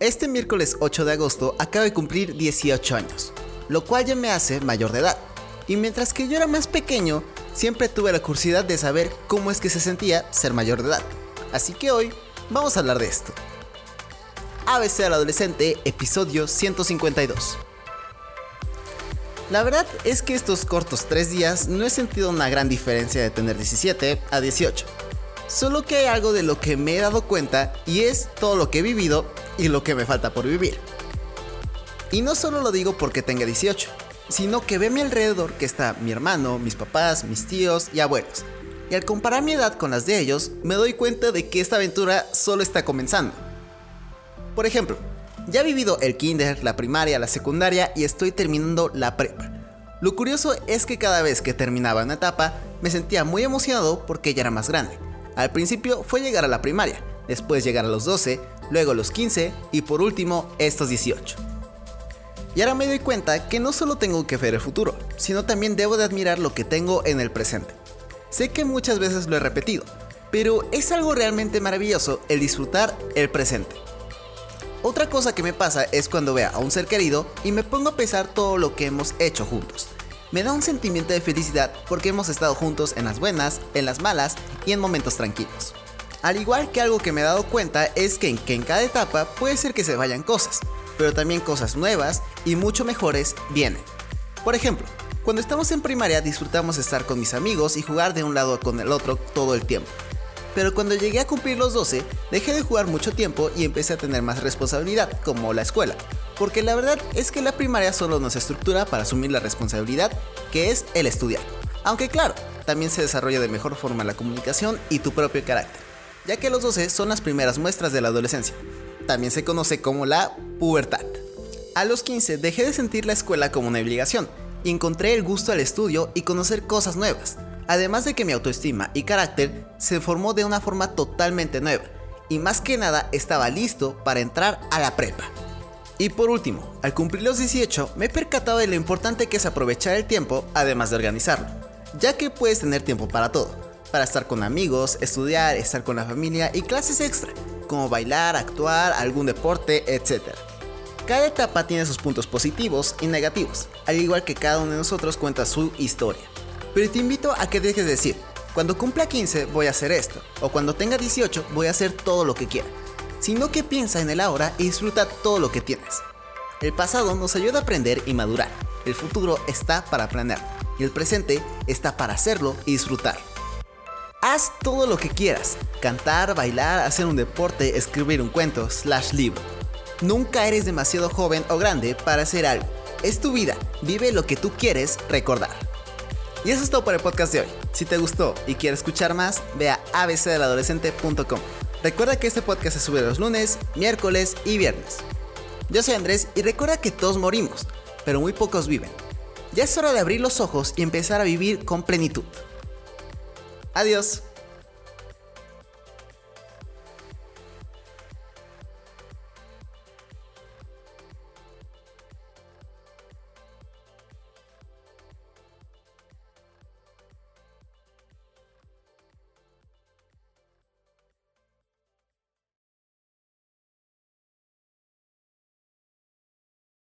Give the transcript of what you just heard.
Este miércoles 8 de agosto acabo de cumplir 18 años, lo cual ya me hace mayor de edad. Y mientras que yo era más pequeño, siempre tuve la curiosidad de saber cómo es que se sentía ser mayor de edad. Así que hoy vamos a hablar de esto. ABC al adolescente, episodio 152. La verdad es que estos cortos 3 días no he sentido una gran diferencia de tener 17 a 18. Solo que hay algo de lo que me he dado cuenta y es todo lo que he vivido y lo que me falta por vivir. Y no solo lo digo porque tenga 18, sino que ve a mi alrededor que está mi hermano, mis papás, mis tíos y abuelos. Y al comparar mi edad con las de ellos, me doy cuenta de que esta aventura solo está comenzando. Por ejemplo, ya he vivido el kinder, la primaria, la secundaria y estoy terminando la prepa. Lo curioso es que cada vez que terminaba una etapa, me sentía muy emocionado porque ya era más grande. Al principio fue llegar a la primaria, después llegar a los 12, luego los 15 y por último estos 18. Y ahora me doy cuenta que no solo tengo que ver el futuro, sino también debo de admirar lo que tengo en el presente. Sé que muchas veces lo he repetido, pero es algo realmente maravilloso el disfrutar el presente. Otra cosa que me pasa es cuando veo a un ser querido y me pongo a pensar todo lo que hemos hecho juntos. Me da un sentimiento de felicidad porque hemos estado juntos en las buenas, en las malas y en momentos tranquilos. Al igual que algo que me he dado cuenta es que en, que en cada etapa puede ser que se vayan cosas, pero también cosas nuevas y mucho mejores vienen. Por ejemplo, cuando estamos en primaria disfrutamos estar con mis amigos y jugar de un lado con el otro todo el tiempo. Pero cuando llegué a cumplir los 12, dejé de jugar mucho tiempo y empecé a tener más responsabilidad, como la escuela. Porque la verdad es que la primaria solo nos estructura para asumir la responsabilidad, que es el estudiar. Aunque claro, también se desarrolla de mejor forma la comunicación y tu propio carácter, ya que los 12 son las primeras muestras de la adolescencia. También se conoce como la pubertad. A los 15 dejé de sentir la escuela como una obligación y encontré el gusto al estudio y conocer cosas nuevas. Además de que mi autoestima y carácter se formó de una forma totalmente nueva y más que nada estaba listo para entrar a la prepa. Y por último, al cumplir los 18 me he percatado de lo importante que es aprovechar el tiempo además de organizarlo, ya que puedes tener tiempo para todo, para estar con amigos, estudiar, estar con la familia y clases extra, como bailar, actuar, algún deporte, etc. Cada etapa tiene sus puntos positivos y negativos, al igual que cada uno de nosotros cuenta su historia. Pero te invito a que dejes de decir, cuando cumpla 15 voy a hacer esto, o cuando tenga 18 voy a hacer todo lo que quiera, sino que piensa en el ahora y disfruta todo lo que tienes. El pasado nos ayuda a aprender y madurar, el futuro está para planear, y el presente está para hacerlo y disfrutar. Haz todo lo que quieras, cantar, bailar, hacer un deporte, escribir un cuento, slash libro. Nunca eres demasiado joven o grande para hacer algo. Es tu vida, vive lo que tú quieres recordar. Y eso es todo por el podcast de hoy. Si te gustó y quieres escuchar más, ve a abcdeladolescente.com. Recuerda que este podcast se sube los lunes, miércoles y viernes. Yo soy Andrés y recuerda que todos morimos, pero muy pocos viven. Ya es hora de abrir los ojos y empezar a vivir con plenitud. Adiós.